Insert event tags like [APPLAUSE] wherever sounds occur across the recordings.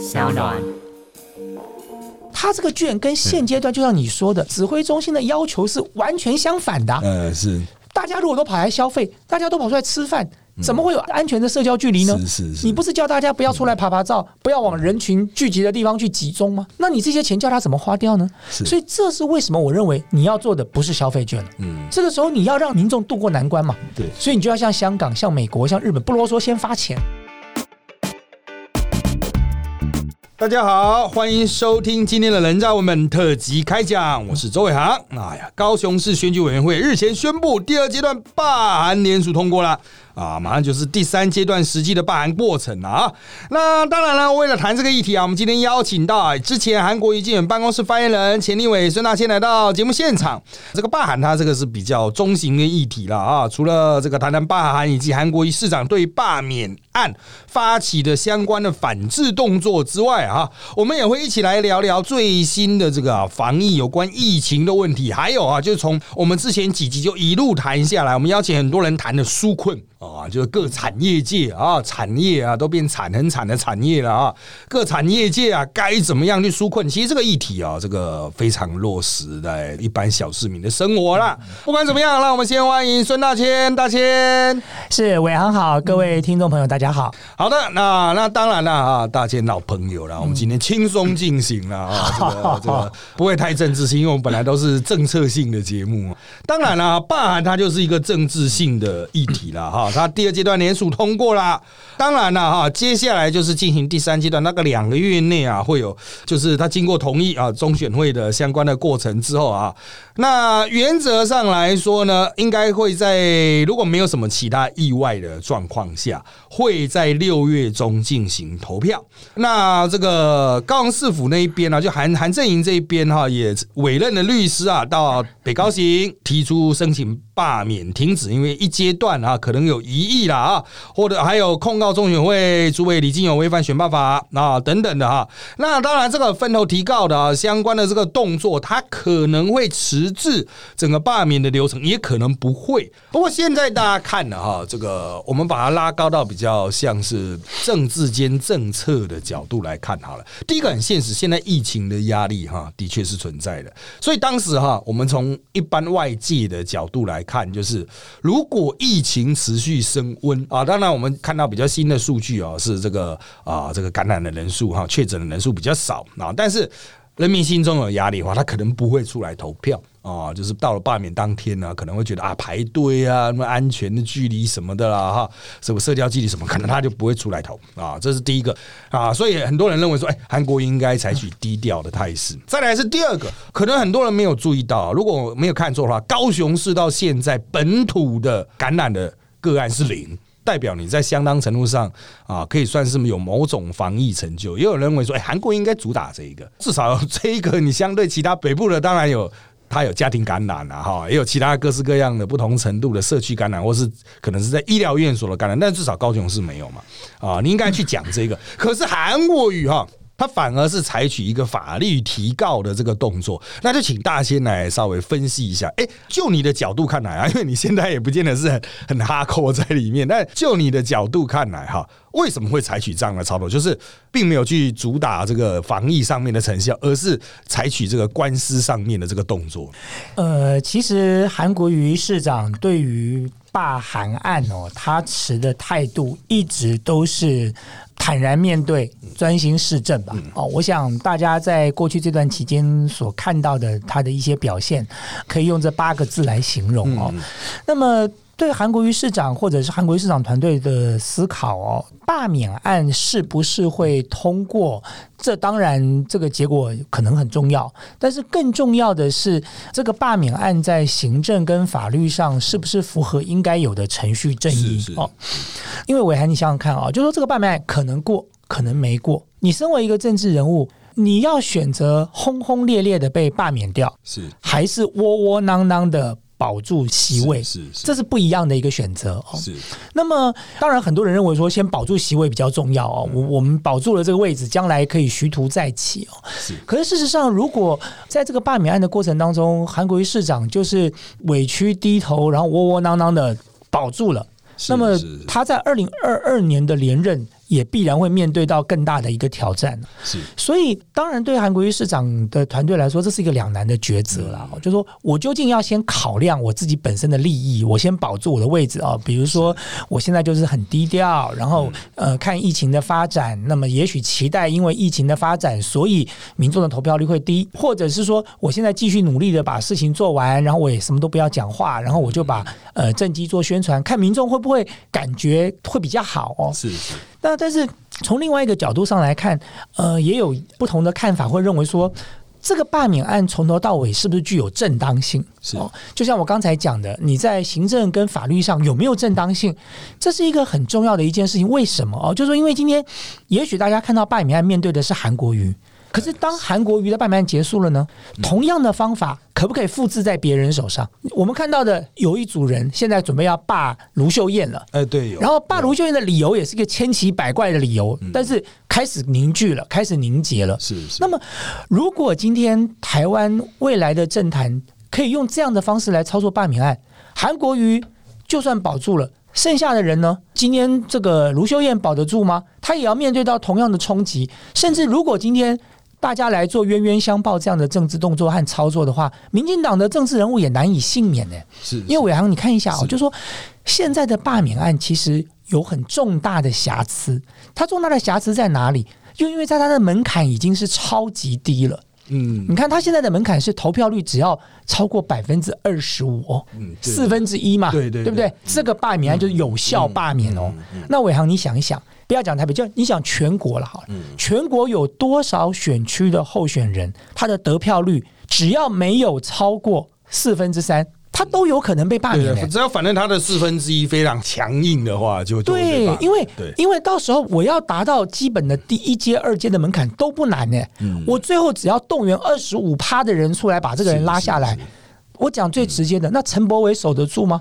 小暖。他这个券跟现阶段就像你说的，指挥中心的要求是完全相反的啊、呃，是大家如果都跑来消费，大家都跑出来吃饭，怎么会有安全的社交距离呢？是是是你不是叫大家不要出来爬爬照，不要往人群聚集的地方去集中吗？那你这些钱叫他怎么花掉呢？所以这是为什么我认为你要做的不是消费券了。嗯，这个时候你要让民众渡过难关嘛，对所以你就要像香港、像美国、像日本不啰嗦，先发钱。大家好，欢迎收听今天的人造文本特辑开讲，我是周伟航。哎呀，高雄市选举委员会日前宣布，第二阶段罢韩联署通过了。啊，马上就是第三阶段实际的罢韩过程了啊！那当然了，为了谈这个议题啊，我们今天邀请到啊之前韩国瑜竞选办公室发言人钱立伟孙大千来到节目现场。这个罢韩，它这个是比较中型的议题了啊。除了这个谈谈罢韩以及韩国瑜市长对罢免案发起的相关的反制动作之外啊，我们也会一起来聊聊最新的这个防疫有关疫情的问题，还有啊，就是从我们之前几集就一路谈下来，我们邀请很多人谈的纾困。啊，就是各产业界啊，产业啊都变惨很惨的产业了啊，各产业界啊该怎么样去纾困？其实这个议题啊，这个非常落实在一般小市民的生活啦。不管怎么样，让我们先欢迎孙大千，大千。是伟航好，各位听众朋友大家好。好的，那那当然了啊，大千老朋友了，我们今天轻松进行了啊，这个这个 [LAUGHS] 不会太政治性，因为我们本来都是政策性的节目。当然了，罢韩它就是一个政治性的议题了哈。他第二阶段联署通过了，当然了哈，接下来就是进行第三阶段，那个两个月内啊，会有就是他经过同意啊中选会的相关的过程之后啊，那原则上来说呢，应该会在如果没有什么其他意外的状况下，会在六月中进行投票。那这个高雄市府那一边呢，就韩韩正营这一边哈，也委任了律师啊，到北高行提出申请罢免停止，因为一阶段啊可能有疑义啦啊，或者还有控告中选会主委李金勇违反选办法啊等等的哈。那当然，这个分头提告的啊相关的这个动作，它可能会迟滞整个罢免的流程，也可能不会。不过现在大家看了哈，这个我们把它拉高到比较像是政治间政策的角度来看好了。第一个很现实，现在疫情的压力哈的确是存在的，所以当时哈我们从一般外界的角度来看，就是如果疫情持续升温啊，当然我们看到比较新的数据哦，是这个啊这个感染的人数哈确诊的人数比较少啊，但是。人民心中有压力的话，他可能不会出来投票啊。就是到了罢免当天呢，可能会觉得啊排队啊，什么安全的距离什么的啦，哈，什么社交距离什么，可能他就不会出来投啊。这是第一个啊，所以很多人认为说，哎，韩国应该采取低调的态势。再来是第二个，可能很多人没有注意到，如果我没有看错的话，高雄市到现在本土的感染的个案是零。代表你在相当程度上啊，可以算是有某种防疫成就。也有人认为说，哎，韩国应该主打这一个，至少这一个你相对其他北部的，当然有它有家庭感染啊，哈，也有其他各式各样的不同程度的社区感染，或是可能是在医疗院所的感染，但至少高雄市没有嘛，啊，你应该去讲这个。可是韩国语哈。他反而是采取一个法律提告的这个动作，那就请大仙来稍微分析一下。哎，就你的角度看来啊，因为你现在也不见得是很很哈扣在里面，但就你的角度看来哈，为什么会采取这样的操作？就是并没有去主打这个防疫上面的成效，而是采取这个官司上面的这个动作。呃，其实韩国瑜市长对于罢韩案哦，他持的态度一直都是。坦然面对，专心市政吧。哦，我想大家在过去这段期间所看到的他的一些表现，可以用这八个字来形容哦。那么。对韩国瑜市长或者是韩国瑜市长团队的思考哦，罢免案是不是会通过？这当然，这个结果可能很重要，但是更重要的是，这个罢免案在行政跟法律上是不是符合应该有的程序正义哦？因为伟涵，你想想看啊，就说这个罢免案可能过，可能没过。你身为一个政治人物，你要选择轰轰烈烈的被罢免掉，是还是窝窝囊囊的？保住席位是，这是不一样的一个选择哦。是，那么当然很多人认为说，先保住席位比较重要哦。我我们保住了这个位置，将来可以徐图再起哦。是，可是事实上，如果在这个罢免案的过程当中，韩国瑜市长就是委屈低头，然后窝窝囊囊的保住了，那么他在二零二二年的连任也必然会面对到更大的一个挑战。是，所以当然对韩国瑜市长的团队来说，这是一个两难的抉择了。就说我究竟要先考量我自己本身的利益，我先保住我的位置啊。比如说我现在就是很低调，然后呃看疫情的发展，那么也许期待因为疫情的发展，所以民众的投票率会低，或者是说我现在继续努力的把事情做完，然后我也什么都不要讲话，然后我就把呃政绩做宣传，看民众会不会感觉会比较好哦。是是。那但是从另外一个角度上来看，呃，也有不同的看法，会认为说这个罢免案从头到尾是不是具有正当性？是哦，就像我刚才讲的，你在行政跟法律上有没有正当性，这是一个很重要的一件事情。为什么哦？就是说，因为今天也许大家看到罢免案面对的是韩国瑜。可是，当韩国瑜的罢免案结束了呢？同样的方法可不可以复制在别人手上？我们看到的有一组人现在准备要罢卢秀燕了，哎，对，然后罢卢秀燕的理由也是一个千奇百怪的理由，但是开始凝聚了，开始凝结了。是是。那么，如果今天台湾未来的政坛可以用这样的方式来操作罢免案，韩国瑜就算保住了。剩下的人呢？今天这个卢秀燕保得住吗？他也要面对到同样的冲击。甚至如果今天大家来做冤冤相报这样的政治动作和操作的话，民进党的政治人物也难以幸免呢。是，因为伟航，你看一下哦，就说现在的罢免案其实有很重大的瑕疵。它重大的瑕疵在哪里？就因为在它的门槛已经是超级低了。嗯，你看他现在的门槛是投票率只要超过百分之二十五哦，四分之一嘛，对对，对不对？这个罢免案就是有效罢免哦。那伟航，你想一想，不要讲台北，就你想全国了好了，全国有多少选区的候选人，他的得票率只要没有超过四分之三。他都有可能被罢免，只要反正他的四分之一非常强硬的话，就对，因为因为到时候我要达到基本的第一阶、二阶的门槛都不难呢。我最后只要动员二十五趴的人出来把这个人拉下来。我讲最直接的，那陈柏伟守得住吗？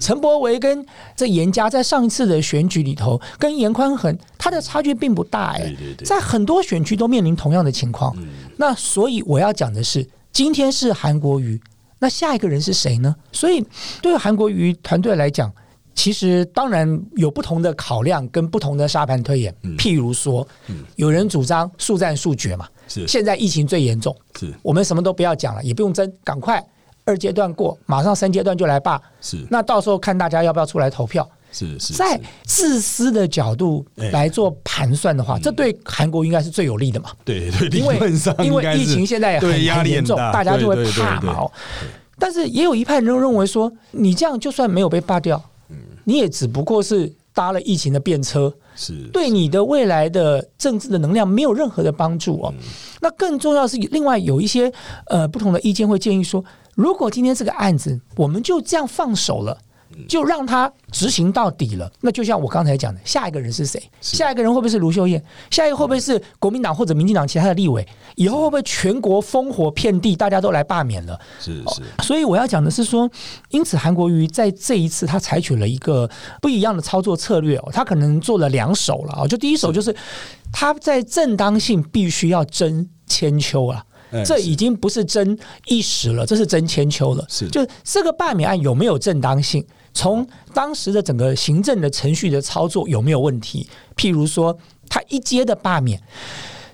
陈柏伟跟这严家在上一次的选举里头，跟严宽恒他的差距并不大哎，在很多选区都面临同样的情况。那所以我要讲的是，今天是韩国瑜。那下一个人是谁呢？所以对韩国瑜团队来讲，其实当然有不同的考量跟不同的沙盘推演。譬如说，有人主张速战速决嘛，是现在疫情最严重，是我们什么都不要讲了，也不用争，赶快二阶段过，马上三阶段就来罢。是那到时候看大家要不要出来投票。是是在自私的角度来做盘算的话，这对韩国应该是最有利的嘛？对对，因为因为疫情现在很很严重，大家就会怕嘛。但是也有一派人认为说，你这样就算没有被罢掉，你也只不过是搭了疫情的便车，是对你的未来的政治的能量没有任何的帮助哦。那更重要是，另外有一些呃不同的意见会建议说，如果今天这个案子我们就这样放手了。就让他执行到底了。那就像我刚才讲的，下一个人是谁？下一个人会不会是卢秀燕？下一个会不会是国民党或者民进党其他的立委？以后会不会全国烽火遍地，大家都来罢免了？是是。所以我要讲的是说，因此韩国瑜在这一次他采取了一个不一样的操作策略哦，他可能做了两手了啊。就第一手就是他在正当性必须要争千秋了。这已经不是争一时了，这是争千秋了。是，就这个罢免案有没有正当性？从当时的整个行政的程序的操作有没有问题？譬如说，他一阶的罢免，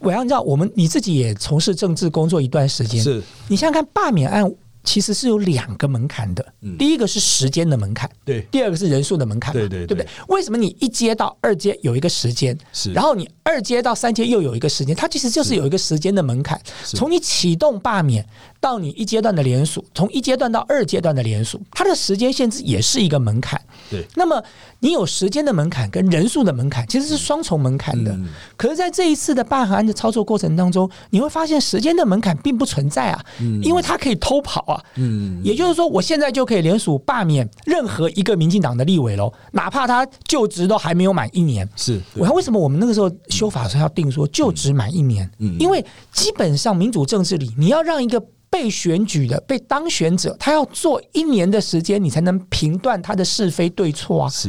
我要知道，我们你自己也从事政治工作一段时间，是你想想看，罢免案。其实是有两个门槛的，第一个是时间的门槛，对；第二个是人数的门槛，对对，对。不对？为什么你一阶到二阶有一个时间，是，然后你二阶到三阶又有一个时间，它其实就是有一个时间的门槛。从你启动罢免到你一阶段的联署，从一阶段到二阶段的联署，它的时间限制也是一个门槛。对，那么你有时间的门槛跟人数的门槛，其实是双重门槛的。可是，在这一次的罢韩案的操作过程当中，你会发现时间的门槛并不存在啊，因为它可以偷跑啊。嗯，也就是说，我现在就可以联署罢免任何一个民进党的立委喽，哪怕他就职都还没有满一年。是，我看为什么我们那个时候修法时候要定说就职满一年？嗯，因为基本上民主政治里，你要让一个。被选举的被当选者，他要做一年的时间，你才能评断他的是非对错啊。是，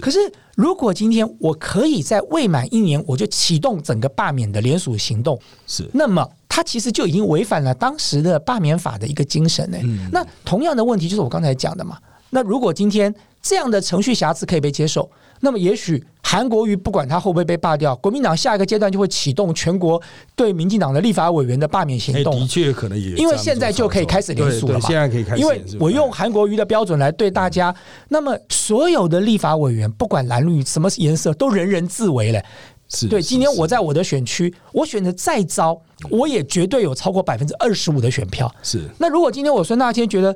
可是如果今天我可以在未满一年我就启动整个罢免的联署行动，是，那么他其实就已经违反了当时的罢免法的一个精神呢。那同样的问题就是我刚才讲的嘛。那如果今天这样的程序瑕疵可以被接受，那么也许韩国瑜不管他会不会被罢掉，国民党下一个阶段就会启动全国对民进党的立法委员的罢免行哎，动的。确可能也因为现在就可以开始连署了嘛现在可以开始因，为我用韩国瑜的标准来对大家，那么所有的立法委员，不管蓝绿什么颜色，都人人自危了。对，今天我在我的选区，我选的再糟，我也绝对有超过百分之二十五的选票。是那如果今天我孙大千觉得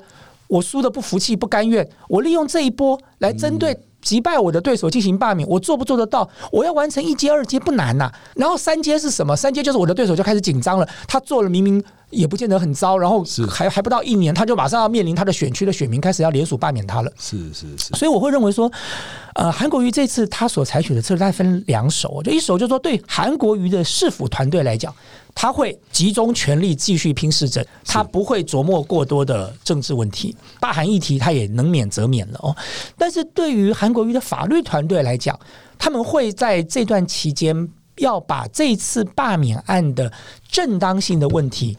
我输的不服气、不甘愿，我利用这一波来针对。击败我的对手进行罢免，我做不做得到？我要完成一阶、二阶不难呐、然后三阶是什么？三阶就是我的对手就开始紧张了，他做了明明也不见得很糟，然后还还不到一年，他就马上要面临他的选区的选民开始要联署罢免他了。是是是，所以我会认为说，呃，韩国瑜这次他所采取的策略，他分两手，就一手就是说对韩国瑜的市府团队来讲，他会集中全力继续拼市政，他不会琢磨过多的政治问题，罢韩议题他也能免则免了哦。但是对于韩国瑜的法律团队来讲，他们会在这段期间要把这次罢免案的正当性的问题。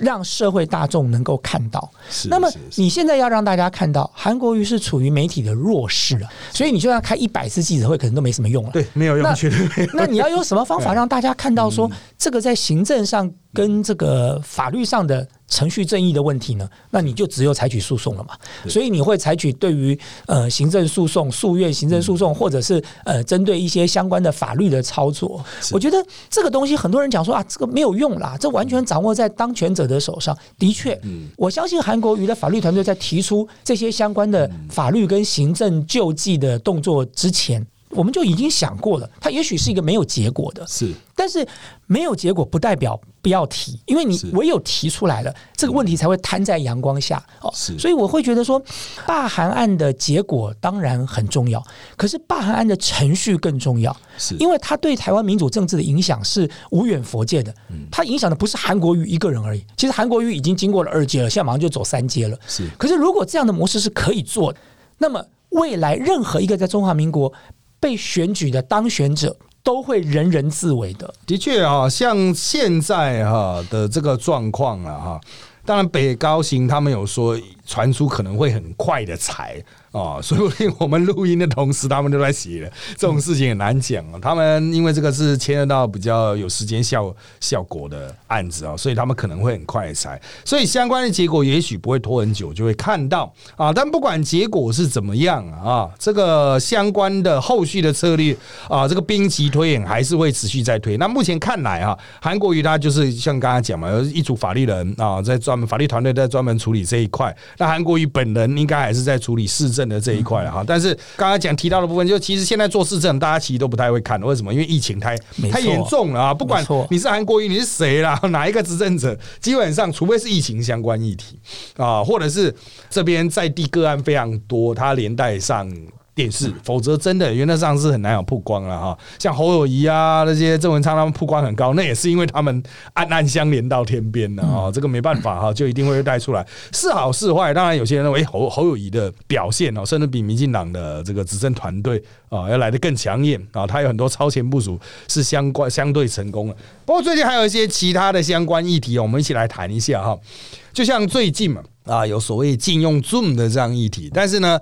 让社会大众能够看到，是那么你现在要让大家看到，韩国瑜是处于媒体的弱势啊，所以你就算开一百次记者会，可能都没什么用了。对，没有用，那绝对没有那你要用什么方法让大家看到嗯。说这个在行政上跟这个法律上的程序正义的问题呢？那你就只有采取诉讼了嘛。所以你会采取对于呃行政诉讼、诉愿行政诉讼，或者是呃针对一些相关的法律的操作。我觉得这个东西很多人讲说啊，这个没有用啦，这完全掌握在当权者的手上。的确，我相信韩国瑜的法律团队在提出这些相关的法律跟行政救济的动作之前。我们就已经想过了，它也许是一个没有结果的，是但是没有结果不代表不要提，因为你唯有提出来了，这个问题才会摊在阳光下哦。所以我会觉得说，罢韩案的结果当然很重要，可是罢韩案的程序更重要，是因为它对台湾民主政治的影响是无远佛界的。嗯它影响的不是韩国瑜一个人而已，其实韩国瑜已经经过了二阶了，现在马上就走三阶了。是可是如果这样的模式是可以做的，那么未来任何一个在中华民国被选举的当选者都会人人自危的。的确啊，像现在哈的这个状况啊哈，当然北高行他们有说传出可能会很快的裁啊，说不定我们录音的同时他们都在写了，这种事情很难讲啊。他们因为这个是牵涉到比较有时间效效果的案子啊，所以他们可能会很快地裁，所以相关的结果也许不会拖很久就会看到啊。但不管结果是怎么样啊，这个相关的后续的策略啊，这个兵棋推演还是会持续在推。那目前看来啊，韩国瑜他就是像刚才讲嘛，有一组法律人啊，在专门法律团队在专门处理这一块。那韩国瑜本人应该还是在处理市政的这一块了哈。但是刚刚讲提到的部分，就其实现在做市政，大家其实都不太会看，为什么？因为疫情太太严重了啊！不管你是韩国瑜，你是谁啦，[LAUGHS] 哪一个执政者，基本上除非是疫情相关议题啊，或者是这边在地个案非常多，它连带上。电视，否则真的原则上是很难有曝光了哈。像侯友谊啊那些郑文昌他们曝光很高，那也是因为他们暗暗相连到天边的啊。这个没办法哈，就一定会带出来，是好是坏。当然有些人认为侯侯友谊的表现哦，甚至比民进党的这个执政团队啊要来的更抢眼啊，他有很多超前部署是相关相对成功的。不过最近还有一些其他的相关议题，我们一起来谈一下哈。就像最近嘛啊，有所谓禁用 Zoom 的这样议题，但是呢。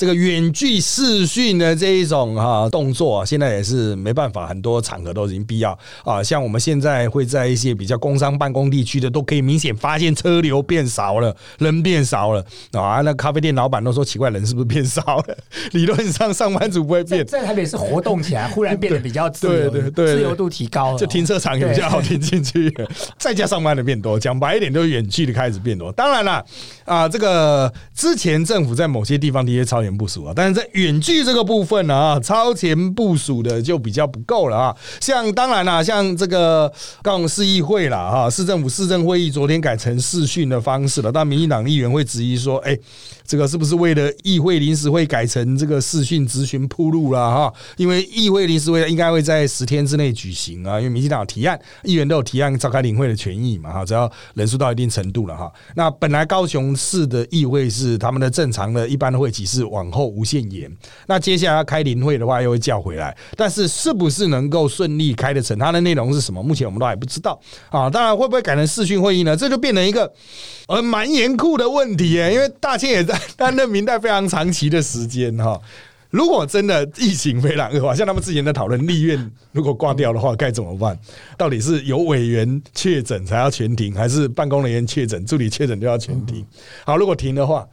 这个远距视讯的这一种哈、动作、啊，现在也是没办法，很多场合都已经必要啊。像我们现在会在一些比较工商办公地区的，都可以明显发现车流变少了，人变少了啊。那咖啡店老板都说奇怪，人是不是变少了？理论上上班族不会变，在台北是活动起来，忽然变得比较 [LAUGHS] 自由，对对对自由度提高了，就停车场也比较好停进去，在家上班的变多，讲白一点，就是远距的开始变多。当然了，啊，这个之前政府在某些地方的一些超前部署啊，但是在远距这个部分呢啊，超前部署的就比较不够了啊。像当然啦，像这个高雄市议会啦哈，市政府市政会议昨天改成视讯的方式了，但民进党议员会质疑说，哎、这个是不是为了议会临时会改成这个视讯咨询铺路了哈？因为议会临时会应该会在十天之内举行啊，因为民进党提案，议员都有提案召开领会的权益嘛哈，只要人数到一定程度了哈。那本来高雄市的议会是他们的正常的一般的会期是往后无限延，那接下来要开临会的话又会叫回来，但是是不是能够顺利开得成？它的内容是什么？目前我们都还不知道啊。当然会不会改成视讯会议呢？这就变成一个呃蛮严酷的问题耶，因为大清也在 [LAUGHS] 担任明代非常长期的时间哈。如果真的疫情非常恶化，像他们之前在讨论立院如果挂掉的话该怎么办？到底是有委员确诊才要全停，还是办公人员确诊、助理确诊就要全停？好，如果停的话，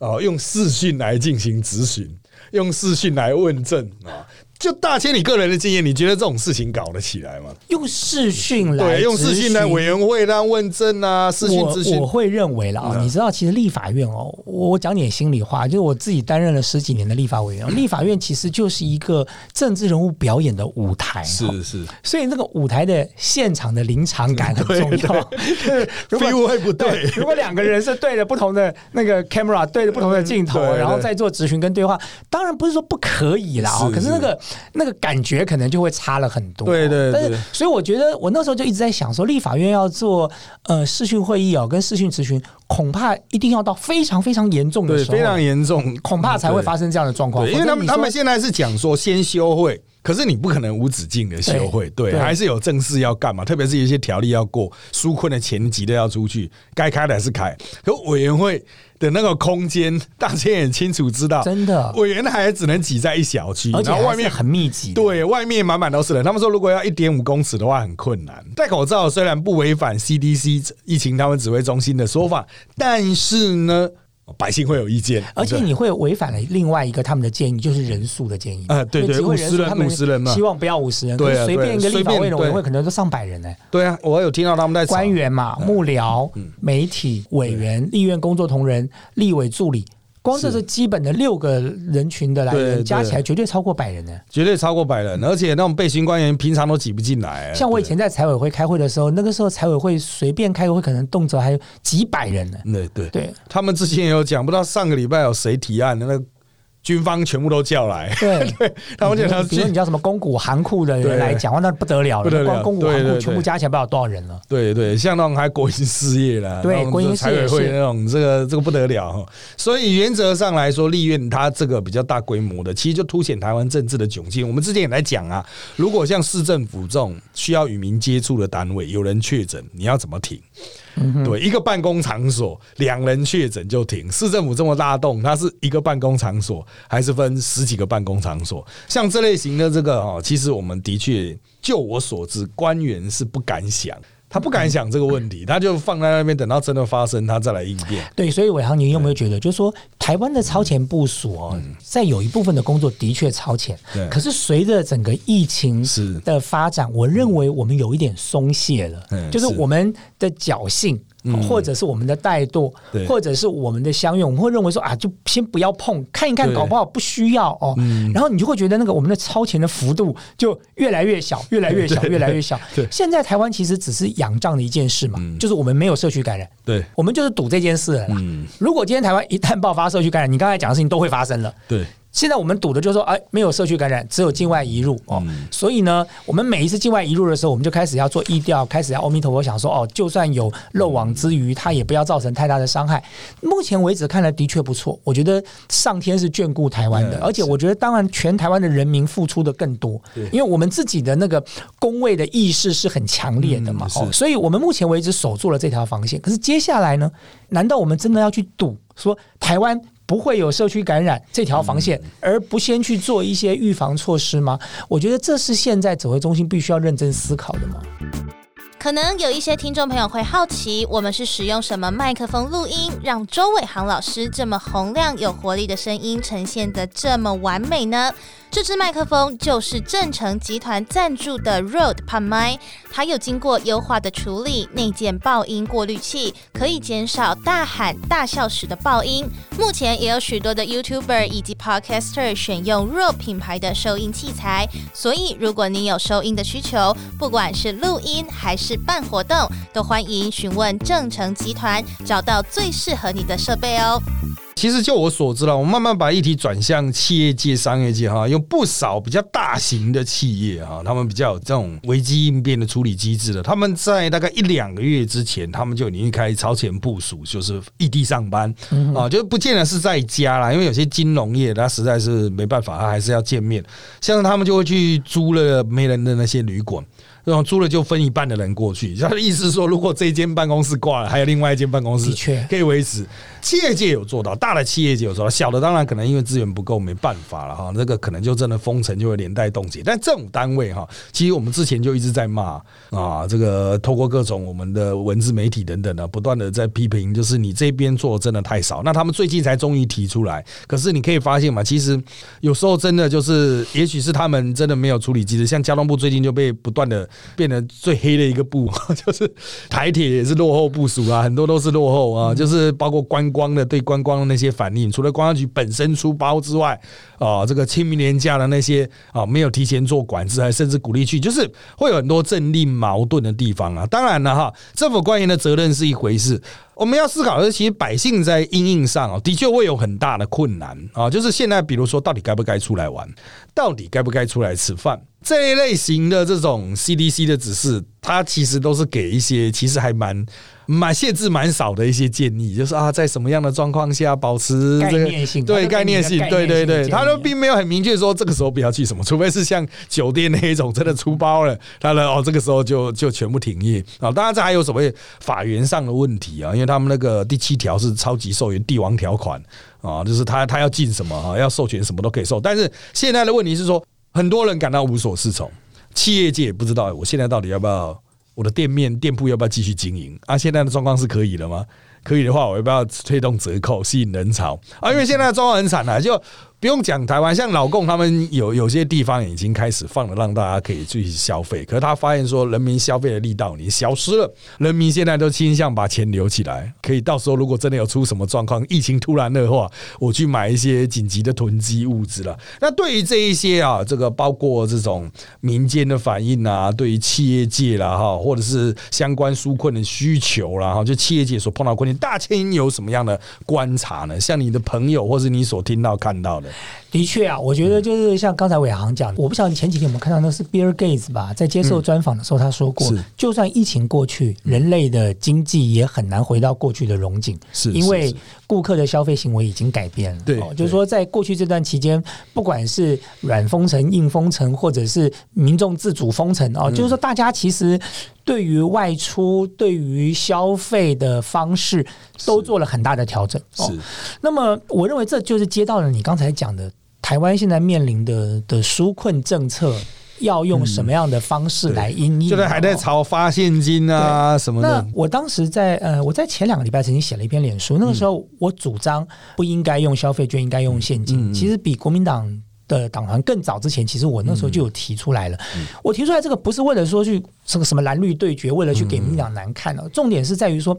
哦，用视讯来进行咨询，用视讯来问政啊。就大千，你个人的经验，你觉得这种事情搞得起来吗？用视讯来对，用视讯来委员会让问政啊，视讯咨询。我会认为了啊，你知道，其实立法院哦，我讲点心里话，就是我自己担任了十几年的立法委员，[CLEARS THROAT] 立法院其实就是一个政治人物表演的舞台，是是。所以那个舞台的现场的临场感很重要。[LAUGHS] 如果会不对，如果两个人是对着不同的那个 camera，对着不同的镜头，然后再做咨询跟对话，当然不是说不可以啦，可是那个。那个感觉可能就会差了很多，对对对。所以我觉得我那时候就一直在想说，立法院要做呃视讯会议哦，跟视讯咨询，恐怕一定要到非常非常严重的时候，非常严重，恐怕才会发生这样的状况。因为他们他们现在是讲说先休会，可是你不可能无止境的休会，对，还是有正事要干嘛？特别是一些条例要过，纾困的前急的要出去，该开的还是开，可委员会。的那个空间，大家也清楚知道，真的委员还只能挤在一小区，然后外面很密集，对外面满满都是人。他们说，如果要一点五公尺的话，很困难。戴口罩虽然不违反 CDC 疫情他们指挥中心的说法，但是呢。百姓会有意见，而且你会违反了另外一个他们的建议，就是人数的建议。啊，对对，五十人，五十人嘛，希望不要五十人，对，随便一个立法委员会可能都上百人呢。对啊，我有听到他们在官员嘛、幕僚、媒体、委员、立院工作同仁、立委助理。光是这基本的六个人群的来源加起来，绝对超过百人呢，绝对超过百人，而且那种背心官员平常都挤不进来。像我以前在财委会开会的时候，那个时候财委会随便开个会，可能动辄还有几百人呢。对对对，他们之前也有讲，不知道上个礼拜有谁提案的那。军方全部都叫来，对 [LAUGHS] 对，他们讲，比如你叫什么公股行库的人来讲话，那不得了了，光公股行库全部加起来不知道多少人了。对对，像那种还国营事业啦，对国营财委会那种，这个这个不得了。所以原则上来说，立院它这个比较大规模的，其实就凸显台湾政治的窘境。我们之前也来讲啊，如果像市政府这种需要与民接触的单位，有人确诊，你要怎么停？对，一个办公场所两人确诊就停。市政府这么大动，它是一个办公场所，还是分十几个办公场所？像这类型的这个哦，其实我们的确，就我所知，官员是不敢想。他不敢想这个问题，他就放在那边，等到真的发生，他再来应变。对，所以伟航，你有没有觉得，就是说，台湾的超前部署哦，在有一部分的工作的确超前，可是随着整个疫情的发展，我认为我们有一点松懈了，就是我们的侥幸。或者是我们的怠惰，或者是我们的相怨，我们会认为说啊，就先不要碰，看一看，搞不好不需要哦。然后你就会觉得那个我们的超前的幅度就越来越小，越来越小，[LAUGHS] 越来越小。现在台湾其实只是仰仗的一件事嘛，就是我们没有社区感染，对，我们就是赌这件事了啦。如果今天台湾一旦爆发社区感染，你刚才讲的事情都会发生了。对。现在我们赌的就是说，哎，没有社区感染，只有境外移入哦。所以呢，我们每一次境外移入的时候，我们就开始要做疫调，开始要阿弥陀佛想说，哦，就算有漏网之鱼，它也不要造成太大的伤害。目前为止看来的确不错，我觉得上天是眷顾台湾的，而且我觉得当然全台湾的人民付出的更多，因为我们自己的那个工位的意识是很强烈的嘛。哦，所以我们目前为止守住了这条防线。可是接下来呢？难道我们真的要去赌说台湾？不会有社区感染这条防线，而不先去做一些预防措施吗？我觉得这是现在指挥中心必须要认真思考的吗？可能有一些听众朋友会好奇，我们是使用什么麦克风录音，让周伟航老师这么洪亮、有活力的声音呈现的这么完美呢？这支麦克风就是正成集团赞助的 Rode 帕麦，它有经过优化的处理，内建爆音过滤器，可以减少大喊大笑时的爆音。目前也有许多的 YouTuber 以及 Podcaster 选用 Rode 品牌的收音器材，所以如果你有收音的需求，不管是录音还是办活动，都欢迎询问正成集团，找到最适合你的设备哦。其实就我所知了，我慢慢把议题转向企业界、商业界哈，有不少比较大型的企业哈，他们比较有这种危机应变的处理机制的。他们在大概一两个月之前，他们就已经开超前部署，就是异地上班啊，就不见得是在家啦，因为有些金融业他实在是没办法，他还是要见面。像他们就会去租了没人的那些旅馆。然后租了就分一半的人过去。他的意思是说，如果这间办公室挂了，还有另外一间办公室可以维持。企业界有做到，大的企业界有做到，小的当然可能因为资源不够，没办法了哈。那个可能就真的封城就会连带冻结。但政府单位哈，其实我们之前就一直在骂啊，这个透过各种我们的文字媒体等等的，不断的在批评，就是你这边做的真的太少。那他们最近才终于提出来，可是你可以发现嘛，其实有时候真的就是，也许是他们真的没有处理机制。像交通部最近就被不断的变得最黑的一个部，[LAUGHS] 就是台铁也是落后部署啊，很多都是落后啊，就是包括观。光的对观光的那些反应，除了公安局本身出包之外，啊，这个清明年假的那些啊，没有提前做管制，还甚至鼓励去，就是会有很多政令矛盾的地方啊。当然了哈，政府官员的责任是一回事，我们要思考的是，其实百姓在应应上啊，的确会有很大的困难啊。就是现在，比如说，到底该不该出来玩，到底该不该出来吃饭？这一类型的这种 CDC 的指示，它其实都是给一些其实还蛮蛮限制蛮少的一些建议，就是啊，在什么样的状况下保持概念性，对概念性，对对对，他都并没有很明确说这个时候不要去什么，除非是像酒店那一种真的出包了，他的哦这个时候就就全部停业啊。当然这还有所谓法源上的问题啊，因为他们那个第七条是超级授权帝王条款啊，就是他他要进什么啊，要授权什么都可以授，但是现在的问题是说。很多人感到无所适从，企业界也不知道我现在到底要不要我的店面店铺要不要继续经营啊？现在的状况是可以了吗？可以的话，我要不要推动折扣吸引人潮啊？因为现在的状况很惨啊，就。不用讲台湾，像老共他们有有些地方已经开始放了，让大家可以去消费。可是他发现说，人民消费的力道已经消失了。人民现在都倾向把钱留起来，可以到时候如果真的有出什么状况，疫情突然的话，我去买一些紧急的囤积物资了。那对于这一些啊，这个包括这种民间的反应啊，对于企业界啦哈，或者是相关纾困的需求啦哈，就企业界所碰到困境，大千有什么样的观察呢？像你的朋友，或是你所听到看到的。together. 的确啊，我觉得就是像刚才伟航讲，我不晓得前几天我们看到那是 Bill Gates 吧，在接受专访的时候他说过，就算疫情过去，人类的经济也很难回到过去的荣景，是因为顾客的消费行为已经改变了。对，就是说在过去这段期间，不管是软封城、硬封城，或者是民众自主封城哦，就是说大家其实对于外出、对于消费的方式都做了很大的调整。是，那么我认为这就是接到了你刚才讲的。台湾现在面临的的纾困政策，要用什么样的方式来应应？就是还在朝发现金啊什么的。那我当时在呃，我在前两个礼拜曾经写了一篇脸书，那个时候我主张不应该用消费券，应该用现金。其实比国民党的党团更早之前，其实我那时候就有提出来了。我提出来这个不是为了说去这个什么蓝绿对决，为了去给民党难看的。重点是在于说，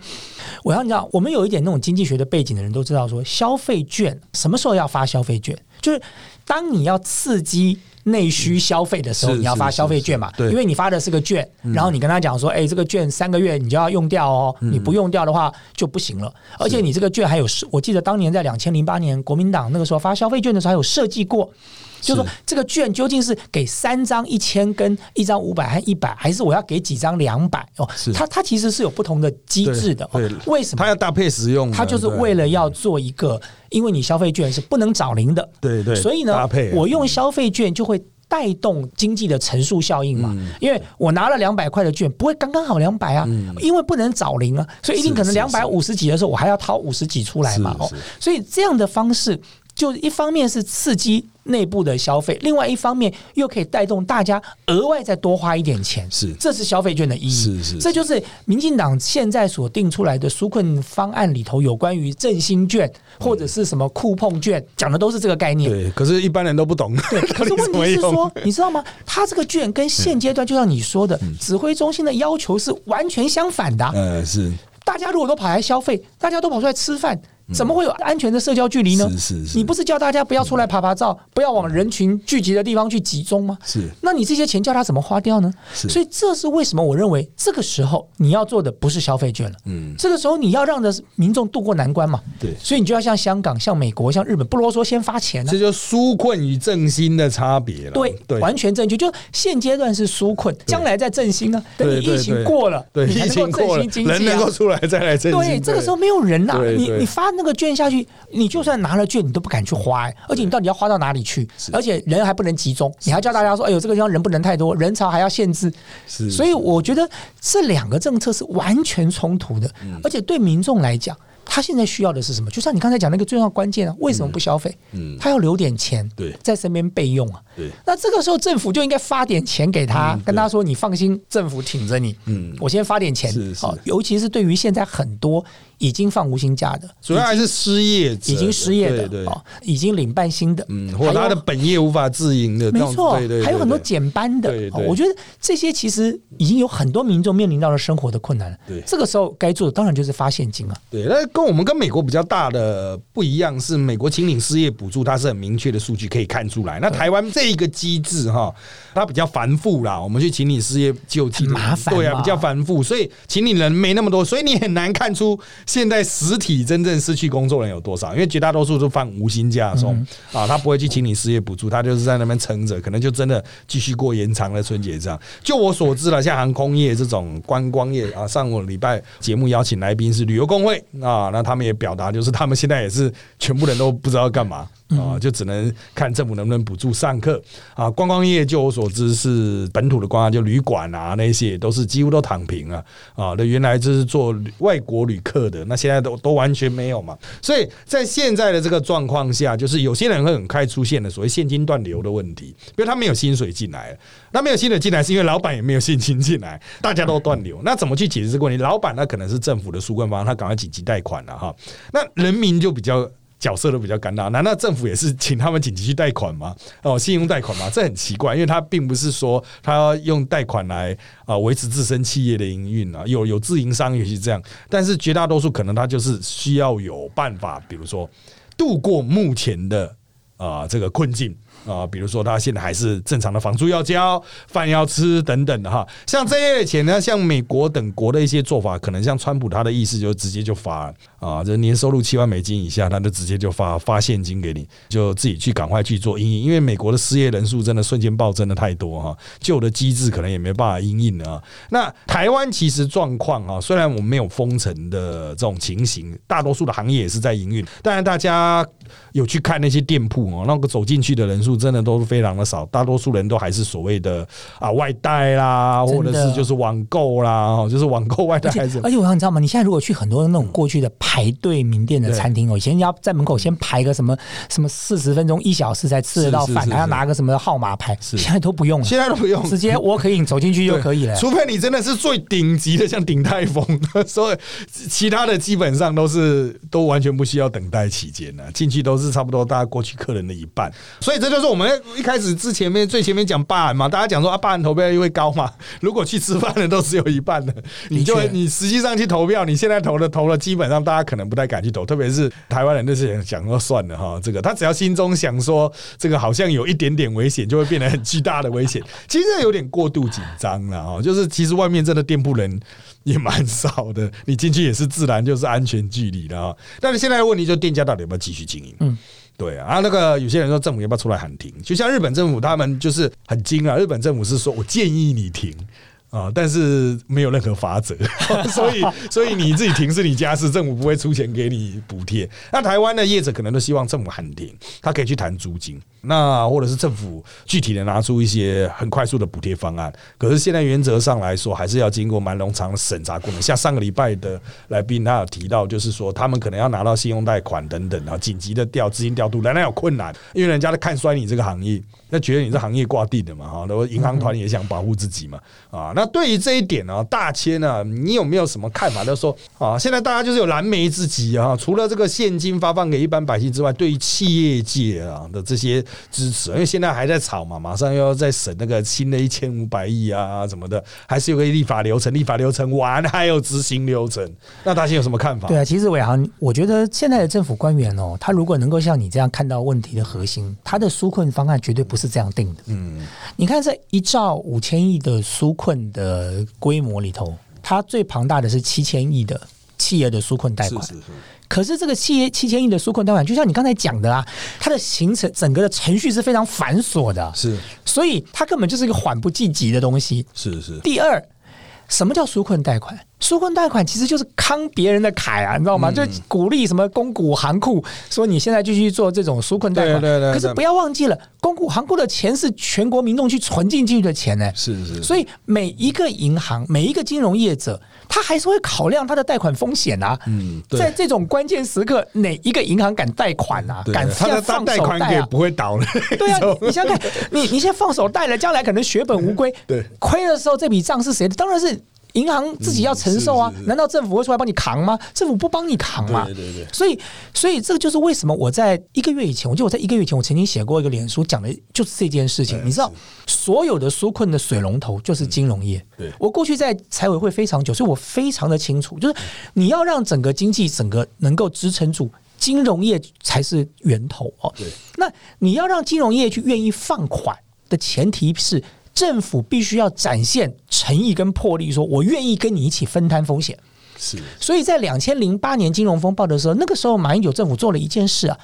我要你知道，我们有一点那种经济学的背景的人都知道，说消费券什么时候要发消费券？就是当你要刺激内需消费的时候，你要发消费券嘛？对，因为你发的是个券，然后你跟他讲说：“哎，这个券三个月你就要用掉哦，你不用掉的话就不行了。而且你这个券还有，我记得当年在两千零八年国民党那个时候发消费券的时候，还有设计过。”就是说这个券究竟是给三张一千跟一张五百和一百，还是我要给几张两百？哦，它它其实是有不同的机制的。为什么？它要搭配使用。它就是为了要做一个，因为你消费券是不能找零的。对对。所以呢，我用消费券就会带动经济的乘数效应嘛。因为我拿了两百块的券，不会刚刚好两百啊，因为不能找零啊，所以一定可能两百五十几的时候，我还要掏五十几出来嘛。哦，所以这样的方式。就一方面是刺激内部的消费，另外一方面又可以带动大家额外再多花一点钱，是，这是消费券的意义，是是，这就是民进党现在所定出来的纾困方案里头有关于振兴券或者是什么酷碰券，讲的都是这个概念。对，可是一般人都不懂。对，[LAUGHS] 可是问题是说，你知道吗？他这个券跟现阶段就像你说的，指挥中心的要求是完全相反的。嗯，是。大家如果都跑来消费，大家都跑出来吃饭。怎么会有安全的社交距离呢？是是，你不是叫大家不要出来拍拍照，不要往人群聚集的地方去集中吗？是，那你这些钱叫他怎么花掉呢？是，所以这是为什么我认为这个时候你要做的不是消费券了，嗯，这个时候你要让的民众渡过难关嘛，对，所以你就要像香港、像美国、像日本，不啰嗦先发钱，啊这就纾困与振兴的差别了。对对，完全正确。就现阶段是纾困，将来再振兴啊。等你疫情过了，对，疫情过了，人能够出来再来振兴。对，这个时候没有人呐，你你发那。那个券下去，你就算拿了券，你都不敢去花、欸而且你到底要花到哪里去？而且人还不能集中，你还叫大家说，哎呦，这个地方人不能太多，人潮还要限制。是所以我觉得这两个政策是完全冲突的，嗯而且对民众来讲。他现在需要的是什么？就像你刚才讲那个最重要关键啊，为什么不消费？嗯他要留点钱，对在身边备用啊。对那这个时候政府就应该发点钱给他，嗯跟他说：“你放心，政府挺着你。嗯我先发点钱。是是好尤其是对于现在很多已经放无薪假的，主要还是失业者已经失业的对已经领半薪的，嗯，或者他的本业无法自营的，没错对对，对还有很多减班的对。我觉得这些其实已经有很多民众面临到了生活的困难了。对这个时候该做的当然就是发现金啊。对，那跟我们跟美国比较大的不一样是，美国请领失业补助，它是很明确的数据可以看出来。那台湾这一个机制哈，它比较繁复啦，我们去请领失业救济很麻烦对啊，比较繁复，所以请领人没那么多，所以你很难看出现在实体真正失去工作人有多少，因为绝大多数都放无薪假中、嗯啊，他不会去请你失业补助，他就是在那边撑着，可能就真的继续过延长的春节这样。就我所知了，像航空业这种观光业啊，上个礼拜节目邀请来宾是旅游工会啊，那他们也表达就是他们现在也是全部人都不知道干嘛。啊，就只能看政府能不能补助上课啊。观光业就我所知是本土的观光，就旅馆啊那些都是几乎都躺平了啊。那原来就是做外国旅客的，那现在都都完全没有嘛。所以在现在的这个状况下，就是有些人会很快出现了所谓现金断流的问题，比如他没有薪水进来，那没有薪水进来是因为老板也没有现金进来，大家都断流。那怎么去解决这个问题？老板那可能是政府的纾困方，他赶快紧急贷款了哈。那人民就比较。角色都比较尴尬，难道政府也是请他们紧急去贷款吗？哦，信用贷款吗？这很奇怪，因为他并不是说他要用贷款来啊维持自身企业的营运啊，有有自营商也是这样，但是绝大多数可能他就是需要有办法，比如说度过目前的啊、这个困境。啊，比如说他现在还是正常的房租要交、饭要吃等等的哈，像这些钱呢，像美国等国的一些做法，可能像川普他的意思就直接就发啊，这年收入七万美金以下，他就直接就发发现金给你，就自己去赶快去做应应，因为美国的失业人数真的瞬间暴增的太多哈，旧的机制可能也没办法应应了啊。那台湾其实状况啊，虽然我们没有封城的这种情形，大多数的行业也是在营运，当然大家有去看那些店铺哦，那个走进去的人数真的都是非常的少，大多数人都还是所谓的啊外带啦，或者是就是网购啦，哦，就是网购外带而且还是而且我想你知道吗？你现在如果去很多那种过去的排队名店的餐厅哦，以前要在门口先排个什么什么四十分钟、一小时才吃得到饭，还要拿个什么号码牌，现在都不用了，现在都不用。直接我可以走进去就 [LAUGHS] 可以了。除非你真的是最顶级的，像鼎泰丰，所以其他的基本上都是都完全不需要等待期间的，进去都是差不多大家过去客人的一半。所以这就是我们一开始之前面最前面讲罢韩嘛，大家讲说啊，罢韩投票率会高嘛，[LAUGHS] 如果去吃饭的都只有一半的，你就会你实际上去投票，你现在投的投了，基本上大家可能不太敢去投，特别是台湾人那些人讲说算了哈，这个他只要心中想说这个好像有一点点危险，就会变得很巨大的危险。其实有点过度紧张了哦，就是其实外面真的店铺人也蛮少的，你进去也是自然就是安全距离的啊。但是现在的问题就是店家到底要不要继续经营？嗯。对啊，那个有些人说政府要不要出来喊停？就像日本政府，他们就是很精啊。日本政府是说我建议你停啊，但是没有任何法则，[LAUGHS] 所以所以你自己停是你家事，政府不会出钱给你补贴。那台湾的业者可能都希望政府喊停，他可以去谈租金，那或者是政府具体的拿出一些很快速的补贴方案。可是现在原则上来说，还是要经过蛮冗长的审查过程。像上个礼拜的来宾他有提到，就是说他们可能要拿到信用贷款等等，然后紧急的调资金调度，仍然有困难，因为人家在看衰你这个行业，那觉得你这行业挂定的嘛，哈，然后银行团也想保护自己嘛，啊，那对于这一点呢，大千呢，你有没有什么看法？就是说啊，现在大家就是有燃眉之急啊，除了这个现金发放给一般百姓之外，对于企业界啊的这些支持，因为现在还在吵嘛，马上又要再审那个新的一千五百亿啊什么的，还是有个立法流程，立法流程完还有执行流程，那大家有什么看法？对啊，其实伟航，我觉得现在的政府官员哦，他如果能够像你这样看到问题的核心，他的纾困方案绝对不是这样定的。嗯，你看，这一兆五千亿的纾困的规模里头，它最庞大的是七千亿的企业的纾困贷款。是是是，可是这个企业七千亿的纾困贷款，就像你刚才讲的啊，它的形成整个的程序是非常繁琐的，是所以它根本就是一个缓不济急的东西。是是，第二，什么叫纾困贷款？纾困贷款其实就是慷别人的凯啊，你知道吗？就鼓励什么公股行库，说你现在继续做这种纾困贷款。对对对对可是不要忘记了，公股行库的钱是全国民众去存进去的钱呢。是是，所以每一个银行、每一个金融业者，他还是会考量他的贷款风险啊。嗯，在这种关键时刻，哪一个银行敢贷款啊？敢他的他这样放贷款也手贷啊？不会倒了。对啊，你 [LAUGHS] 你想想看，你你现在放手贷了，将来可能血本无归。[LAUGHS] 对亏的时候这笔账是谁的？当然是银行自己要承受啊难道政府会出来帮你扛吗？政府不帮你扛嘛。对对对所以，所以这个就是为什么我在一个月以前，我记得我在一个月前，我曾经写过一个脸书，讲的就是这件事情。你知道，所有的纾困的水龙头就是金融业。对我过去在财委会非常久，所以我非常的清楚，就是你要让整个经济整个能够支撑住。金融业才是源头哦。对，那你要让金融业去愿意放款的前提是，政府必须要展现诚意跟魄力，说我愿意跟你一起分摊风险。是所以在两千零八年金融风暴的时候，那个时候马英九政府做了一件事啊，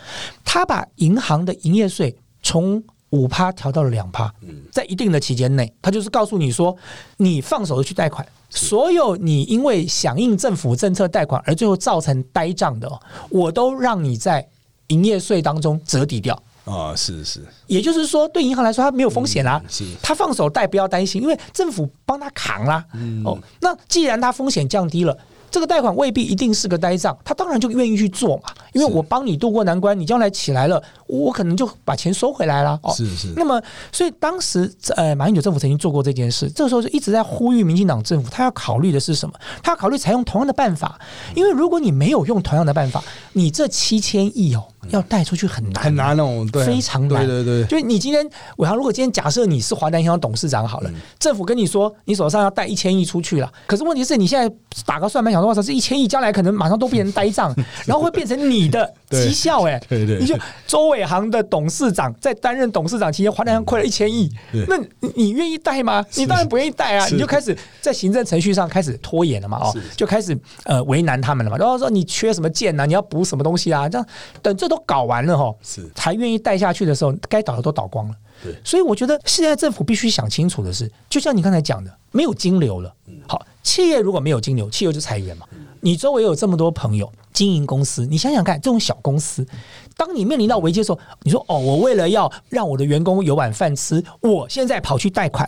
他把银行的营业税从五趴调到了两趴，在一定的期间内，他就是告诉你说，你放手的去贷款，所有你因为响应政府政策贷款而最后造成呆账的哦，我都让你在营业税当中折抵掉。啊，是是也就是说，对银行来说，它没有风险啦、嗯是它放手贷不要担心，因为政府帮他扛啦。嗯哦，那既然它风险降低了。这个贷款未必一定是个呆账，他当然就愿意去做嘛，因为我帮你渡过难关，你将来起来了，我可能就把钱收回来了。哦，是是那么，所以当时呃，马英九政府曾经做过这件事，这个时候就一直在呼吁民进党政府，他要考虑的是什么？他要考虑采用同样的办法，因为如果你没有用同样的办法，你这七千亿哦，要贷出去很难，很难哦，对啊，非常难。对对对，就是你今天伟航，如果今天假设你是华南银行董事长好了，政府跟你说你手上要贷一千亿出去了，可是问题是你现在打个算盘，想说哇塞，这一千亿将来可能马上都变成呆账，[LAUGHS] 然后会变成你的 [LAUGHS] 绩效哎、对对对你就周伟航的董事长在担任董事长期间，华南亏了一千亿，[LAUGHS] 那你你愿意贷吗？你当然不愿意贷啊，你就开始在行政程序上开始拖延了嘛，哦，就开始呃为难他们了嘛，然后说你缺什么件呐、你要补什么东西啊？这样等这都搞完了哈，是才愿意贷下去的时候，该倒的都倒光了。对所以我觉得现在政府必须想清楚的是，就像你刚才讲的，没有金流了。好，企业如果没有金流，企业就裁员嘛。你周围有这么多朋友经营公司，你想想看，这种小公司，当你面临到危机的时候，你说哦，我为了要让我的员工有碗饭吃，我现在跑去贷款。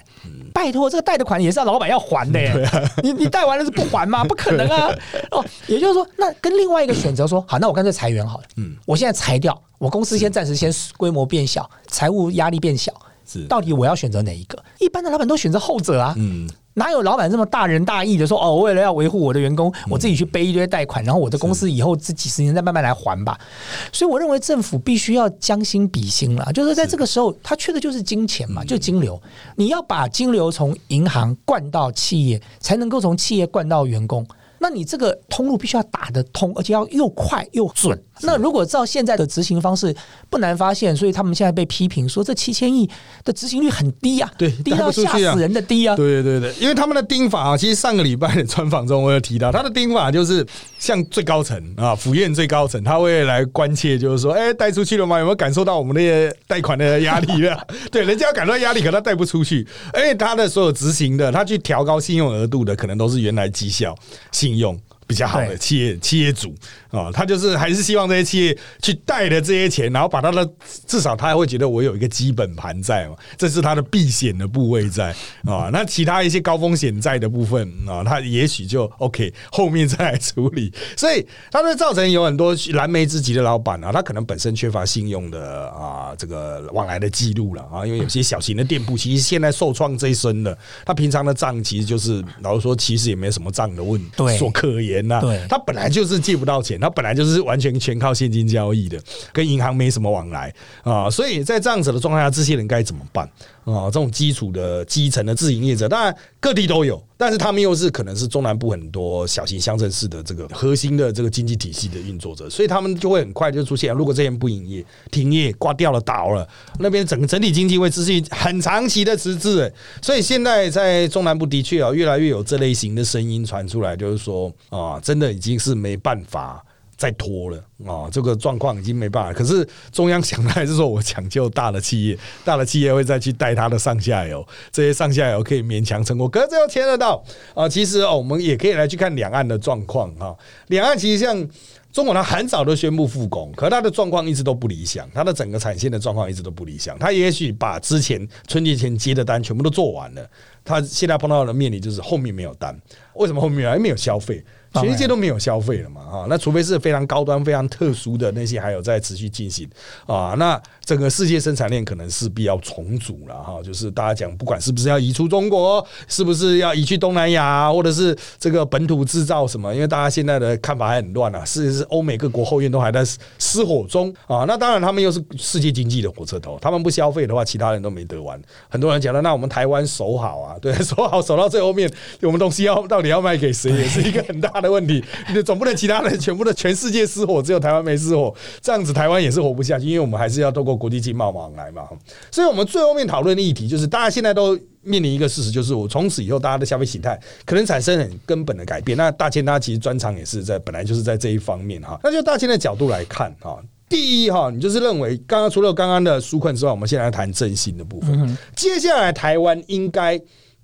拜托，这个贷的款也是要老板要还的耶。你你贷完了是不还吗？[LAUGHS] 不可能啊！哦，也就是说，那跟另外一个选择说，好，那我干脆裁员好了。嗯，我现在裁掉，我公司先暂时先规模变小，财务压力变小。是到底我要选择哪一个？一般的老板都选择后者啊。嗯，哪有老板这么大仁大义的说哦，为了要维护我的员工，我自己去背一堆贷款，然后我的公司以后这几十年再慢慢来还吧。所以我认为政府必须要将心比心了，就是在这个时候，他缺的就是金钱嘛，就是金流。你要把金流从银行灌到企业，才能够从企业灌到员工。那你这个通路必须要打得通，而且要又快又准。那如果照现在的执行方式，不难发现，所以他们现在被批评说这七千亿的执行率很低啊，对低到吓死人的低啊。对对对，因为他们的盯法啊，其实上个礼拜的专访中我有提到，[LAUGHS] 他的盯法就是像最高层啊，府院最高层，他会来关切，就是说，哎，贷出去了吗？有没有感受到我们那些贷款的压力了？[LAUGHS] 对，人家要感受到压力，可他贷不出去，而且他的所有执行的，他去调高信用额度的，可能都是原来绩效、应用。比较好的企业企业主啊，他就是还是希望这些企业去贷的这些钱，然后把他的至少他会觉得我有一个基本盘在嘛，这是他的避险的部位在啊。[LAUGHS] 那其他一些高风险债的部分啊，他也许就 OK，后面再来处理。所以他会造成有很多蓝莓之急的老板啊，他可能本身缺乏信用的啊这个往来的记录了啊，因为有些小型的店铺其实现在受创最深的，他平常的账其实就是老实说，其实也没什么账的问对所可对他本来就是借不到钱，他本来就是完全全靠现金交易的，跟银行没什么往来。啊，所以在这样子的状态下，这些人该怎么办啊？这种基础的基层的自营业者，当然各地都有，但是他们又是可能是中南部很多小型乡镇市的这个核心的这个经济体系的运作者，所以他们就会很快就出现，如果这边不营业、停业、挂掉了、倒了，那边整个整体经济会持续很长期的迟滞。所以现在在中南部的确啊，越来越有这类型的声音传出来，就是说啊，真的已经是没办法。再拖了啊，这个状况已经没办法。可是中央想的还是说我抢救大的企业，大的企业会再去带它的上下游，这些上下游可以勉强成功。可是这要牵得到啊，其实哦，我们也可以来去看两岸的状况哈。两岸其实像。中国它很早都宣布复工，可它的状况一直都不理想，它的整个产线的状况一直都不理想。它也许把之前春节前接的单全部都做完了，它现在碰到的面临就是后面没有单。为什么后面没有？没有消费。全世界都没有消费了嘛？哈，那除非是非常高端、非常特殊的那些，还有在持续进行啊。那整个世界生产链可能势必要重组了哈。就是大家讲，不管是不是要移出中国，是不是要移去东南亚，或者是这个本土制造什么？因为大家现在的看法还很乱啊。是是欧美各国后院都还在失火中啊。那当然，他们又是世界经济的火车头，他们不消费的话，其他人都没得玩。很多人讲了，那我们台湾守好啊，对，守好守到最后面，我们东西要到底要卖给谁，也是一个很大。的问题，[LAUGHS] 你总不能其他人全部的全世界失火，只有台湾没失火，这样子台湾也是活不下去，因为我们还是要透过国际经贸往来嘛。所以，我们最后面讨论的议题就是，大家现在都面临一个事实，就是我从此以后大家的消费形态可能产生很根本的改变。那大千他其实专长也是在本来就是在这一方面哈。那就大千的角度来看哈，第一哈，你就是认为刚刚除了刚刚的纾困之外，我们现在谈振兴的部分，接下来台湾应该。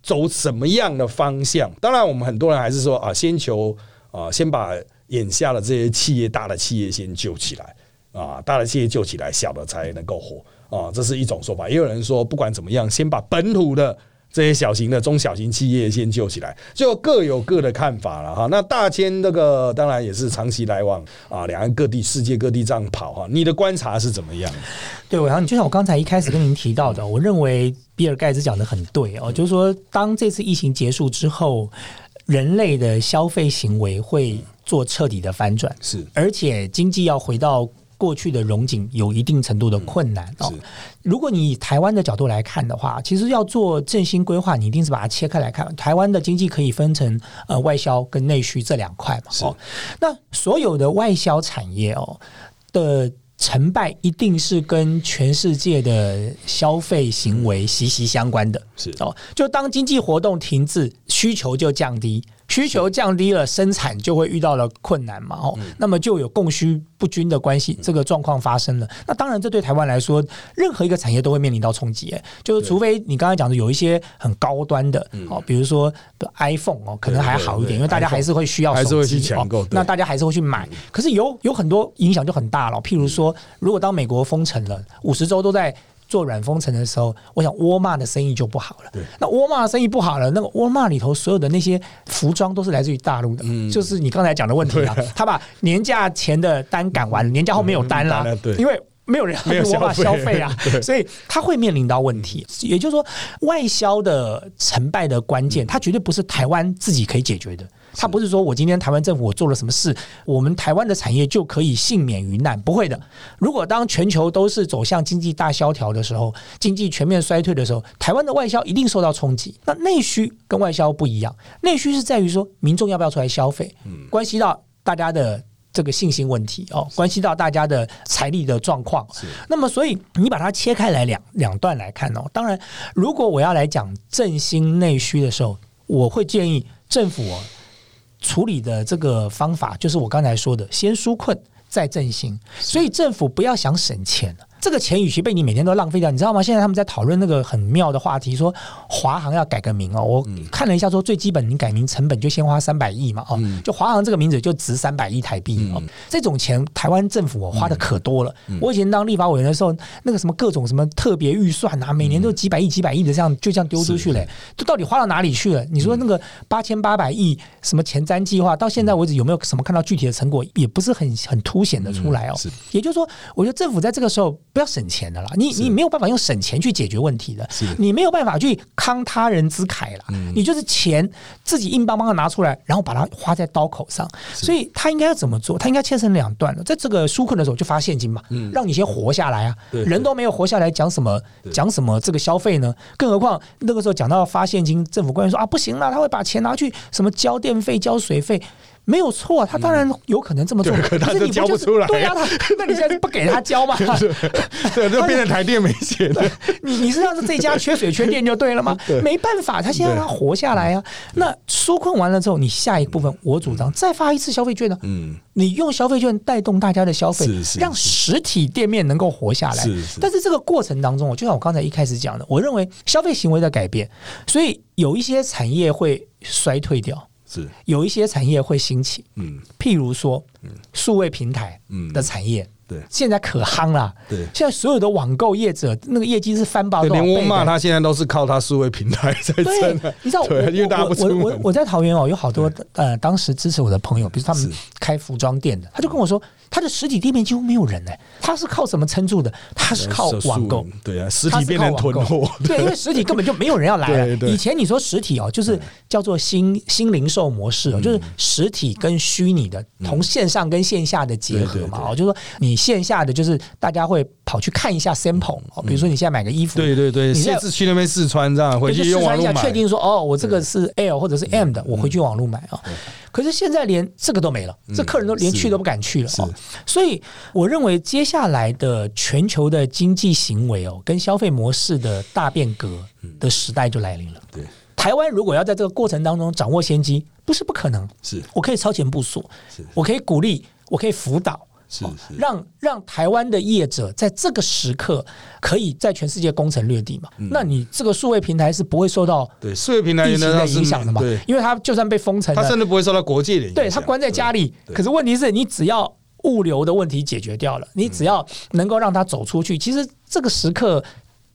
走什么样的方向？当然，我们很多人还是说啊，先求啊，先把眼下的这些企业、大的企业先救起来啊，大的企业救起来，小的才能够活啊，这是一种说法。也有人说，不管怎么样，先把本土的。这些小型的、中小型企业先救起来，就各有各的看法了哈。那大千这个当然也是长期来往啊，两岸各地、世界各地这样跑哈。你的观察是怎么样？对，然后你就像我刚才一开始跟您提到的，我认为比尔盖茨讲的很对哦，就是说当这次疫情结束之后，人类的消费行为会做彻底的反转，是，而且经济要回到。过去的融景有一定程度的困难哦。如果你以台湾的角度来看的话，其实要做振兴规划，你一定是把它切开来看。台湾的经济可以分成呃外销跟内需这两块嘛。哦，那所有的外销产业哦的成败，一定是跟全世界的消费行为息息相关的。是哦，就当经济活动停滞，需求就降低。需求降低了，生产就会遇到了困难嘛？哦，那么就有供需不均的关系，这个状况发生了。那当然，这对台湾来说，任何一个产业都会面临到冲击。就是除非你刚才讲的有一些很高端的哦，比如说 iPhone 哦，可能还好一点，因为大家还是会需要手机抢购，那大家还是会去买。可是有有很多影响就很大了，譬如说，如果当美国封城了，五十州都在。做软封城的时候，我想沃尔玛的生意就不好了。对，那沃尔玛的生意不好了，那个沃尔玛里头所有的那些服装都是来自于大陆的，就是你刚才讲的问题啊。他把年假前的单赶完，年假后没有单啦，对，因为没有人要去沃尔玛消费啊，[LAUGHS] 所以他会面临到问题。也就是说，外销的成败的关键，它绝对不是台湾自己可以解决的。它不是说我今天台湾政府我做了什么事，我们台湾的产业就可以幸免于难，不会的。如果当全球都是走向经济大萧条的时候，经济全面衰退的时候，台湾的外销一定受到冲击。那内需跟外销不一样，内需是在于说民众要不要出来消费，关系到大家的这个信心问题哦，关系到大家的财力的状况。那么，所以你把它切开来两两段来看哦。当然，如果我要来讲振兴内需的时候，我会建议政府。处理的这个方法就是我刚才说的，先纾困再振兴，所以政府不要想省钱了。这个钱与其被你每天都浪费掉，你知道吗？现在他们在讨论那个很妙的话题，说华航要改个名哦。我看了一下，说最基本你改名成本就先花三百亿嘛，哦，就华航这个名字就值三百亿台币哦。这种钱台湾政府花的可多了。我以前当立法委员的时候，那个什么各种什么特别预算啊，每年都几百亿、几百亿的这样就这样丢出去了，这到底花到哪里去了？你说那个八千八百亿什么前瞻计划，到现在为止有没有什么看到具体的成果？也不是很很凸显的出来哦。也就是说，我觉得政府在这个时候。不要省钱的啦，你你没有办法用省钱去解决问题的，你没有办法去慷他人之慨了，你就是钱自己硬邦邦的拿出来，然后把它花在刀口上。所以他应该要怎么做？他应该切成两段的，在这个纾困的时候就发现金嘛，让你先活下来啊。人都没有活下来，讲什么讲什么这个消费呢？更何况那个时候讲到发现金，政府官员说啊不行了，他会把钱拿去什么交电费、交水费。没有错，他当然有可能这么做，对可他就是你就是交不出来对啊，他 [LAUGHS] 那你现在不给他交嘛？[LAUGHS] 对，就变成台电没钱了。[LAUGHS] 你你是让这家缺水缺电就对了吗对？没办法，他先让他活下来啊。那纾困完了之后，你下一部分我主张再发一次消费券呢？嗯，你用消费券带动大家的消费是，是让实体店面能够活下来。是是但是这个过程当中，就像我刚才一开始讲的，我认为消费行为在改变，所以有一些产业会衰退掉，是，有一些产业会兴起。嗯。譬如说，数位平台嗯。的产业，对。现在可夯了。对。现在所有的网购业者那个业绩是翻爆？连沃尔玛它现在都是靠他数位平台在对挣的，，你知道因为大家不，我我我我在桃园哦，有好多呃当时支持我的朋友，比如他们开服装店的，他就跟我说，他的实体店面几乎没有人呢，他是靠什么撑住的？他是靠网购。对啊，实体变成囤货，对，因为 [LAUGHS] 实体根本就没有人要来以前你说实体哦，就是叫做新新零售模式就是实体跟虚拟的同线上跟线下的结合嘛。哦，就是说你线下的就是大家会跑去看一下 sample 哦，比如说你现在买个衣服，嗯。对对对，你下次去那边试穿，这样回就去用网络买，确定说哦，我这个是 L 或者是 M 的，我回去网络买啊。可是现在连这个都没了，这客人都连去都不敢去了哦。所以我认为接下来的全球的经济行为哦，跟消费模式的大变革的时代就来临了。对，台湾如果要在这个过程当中掌握先机，不是不可能。是。我可以超前部署是，我可以鼓励，我可以辅导。是是，让让台湾的业者在这个时刻可以在全世界攻城略地嘛？那你这个数位平台是不会受到对数位平台的影响的嘛对，？因为它就算被封城它，甚至不会受到国际的影响，对它关在家里，可是问题是你只要物流的问题解决掉了，你只要能够让它走出去，其实这个时刻。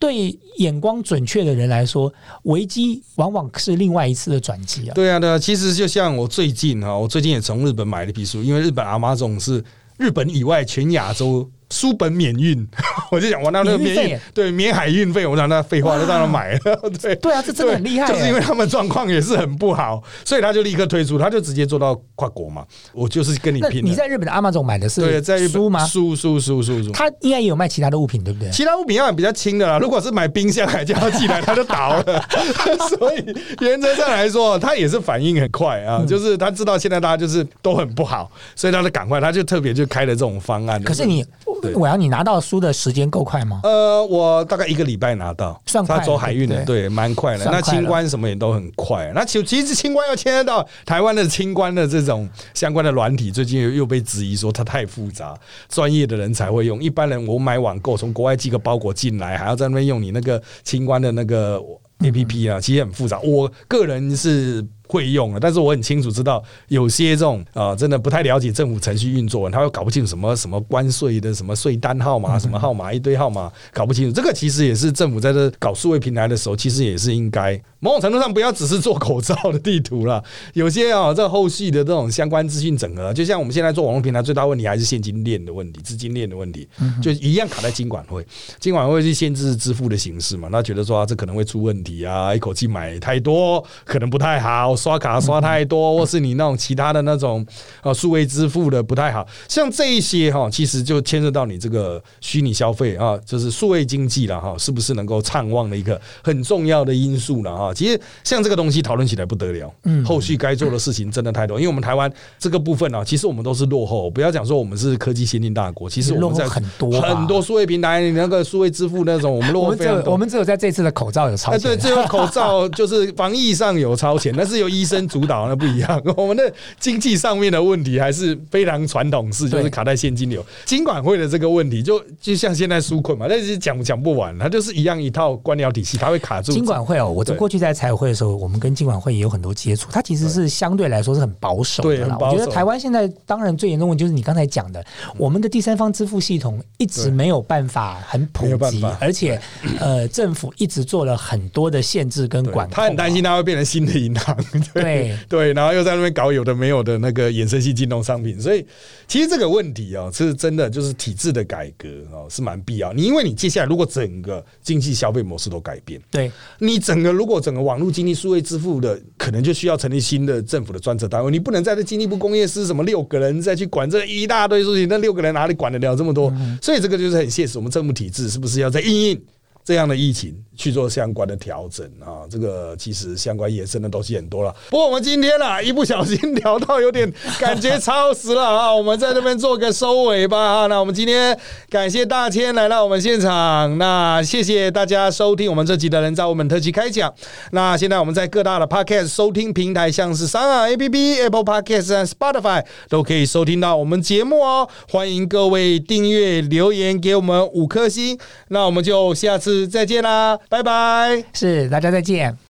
对眼光准确的人来说，危机往往是另外一次的转机啊！对啊，对啊，其实就像我最近哈，我最近也从日本买了一批书，因为日本阿妈总是日本以外全亚洲书本免运，[LAUGHS] 我就想，我那那个免运对免海运费，我想那废话就让他买了，[LAUGHS] 对对啊，这真的很厉害、就是因为他们状况也是很不好，所以他就立刻推出，他就直接做到跨国嘛。我就是跟你拼。你在日本的阿玛总买的是对，是在书吗？书书书书书。他应该也有卖其他的物品，对不对？其他物品要比较轻的啦，如果是买冰箱还叫他寄来，他就倒了。[LAUGHS] 所以原则上来说，他也是反应很快嗯啊，就是他知道现在大家就是都很不好，所以他就赶快，他就特别就开了这种方案。可是你对我要你拿到书的时间够快吗？呃，我大概一个礼拜拿到，算快他走海运的，对，蛮快的。那清关什么也都很快。那其其实清关要牵涉到台湾的清关的这种相关的软体，最近又又被质疑说它太复杂，专业的人才会用，一般人我买网购从国外寄个包裹进来，还要在那边用你那个清关的那个 A P P 啊，其实很复杂。我个人是。会用了，但是我很清楚知道有些这种啊、呃真的不太了解政府程序运作，他又搞不清楚什么什么关税的什么税单号码、什么号码一堆号码搞不清楚。这个其实也是政府在这搞数位平台的时候，其实也是应该。某种程度上不要只是做口罩的地图了，[LAUGHS] 有些啊、这后续的这种相关资讯整合，就像我们现在做网络平台最大问题还是现金链的问题、资金链的问题，就一样卡在金管会，金管会去限制支付的形式嘛，那觉得说、啊、这可能会出问题啊，一口气买太多可能不太好，刷卡刷太多，或是你那种其他的那种呃数位支付的不太好，像这一些哈，其实就牵涉到你这个虚拟消费啊，就是数位经济了哈，是不是能够畅旺的一个很重要的因素了哈？其实像这个东西讨论起来不得了，嗯，后续该做的事情真的太多，因为我们台湾这个部分啊，其实我们都是落后，不要讲说我们是科技先进大国，其实我们在很多很多数位平台，你那个数位支付那种，我们落后非常多。有我们只有在这次的口罩有超哎，前，对，只有口罩就是防疫上有超前，但是由医生主导那不一样。[LAUGHS] 我们的经济上面的问题还是非常传统式，就是卡在现金流。金管会的这个问题，就就像现在纾困嘛，但是讲讲不完，它就是一样一套官僚体系，它会卡住。金管会哦，我在过去在财委会的时候，我们跟金管会也有很多接触，它其实是相对来说是很保守的啦。对很保守我觉得台湾现在当然最严重的就是你刚才讲的，我们的第三方支付系统一直对没有办法很普及而且呃，政府一直做了很多的限制跟管控啊。他很担心它会变成新的银行，对对，然后又在那边搞有的没有的那个衍生性金融商品，所以其实这个问题哦，是真的就是体制的改革哦，是蛮必要。你因为你接下来如果整个经济消费模式都改变，对你整个如果整个网络经济数位支付的，可能就需要成立新的政府的专责单位。你不能在这经济部工业司什么六个人再去管这一大堆事情，那六个人哪里管得了这么多？所以这个就是很现实。我们政府体制是不是要在应应？这样的疫情去做相关的调整啊。这个其实相关衍生的东西很多了。不过我们今天啊，一不小心聊到有点感觉超时了 [LAUGHS] 啊，我们在这边做个收尾吧啊。那我们今天感谢大千来到我们现场，那谢谢大家收听我们这集的人造我们特辑开讲。那现在我们在各大的 Podcast 收听平台，像是三啊 APP、Apple Podcast 和 Spotify 都可以收听到我们节目哦。欢迎各位订阅、留言给我们五颗星。那我们就下次再见啦，拜拜。是，大家再见。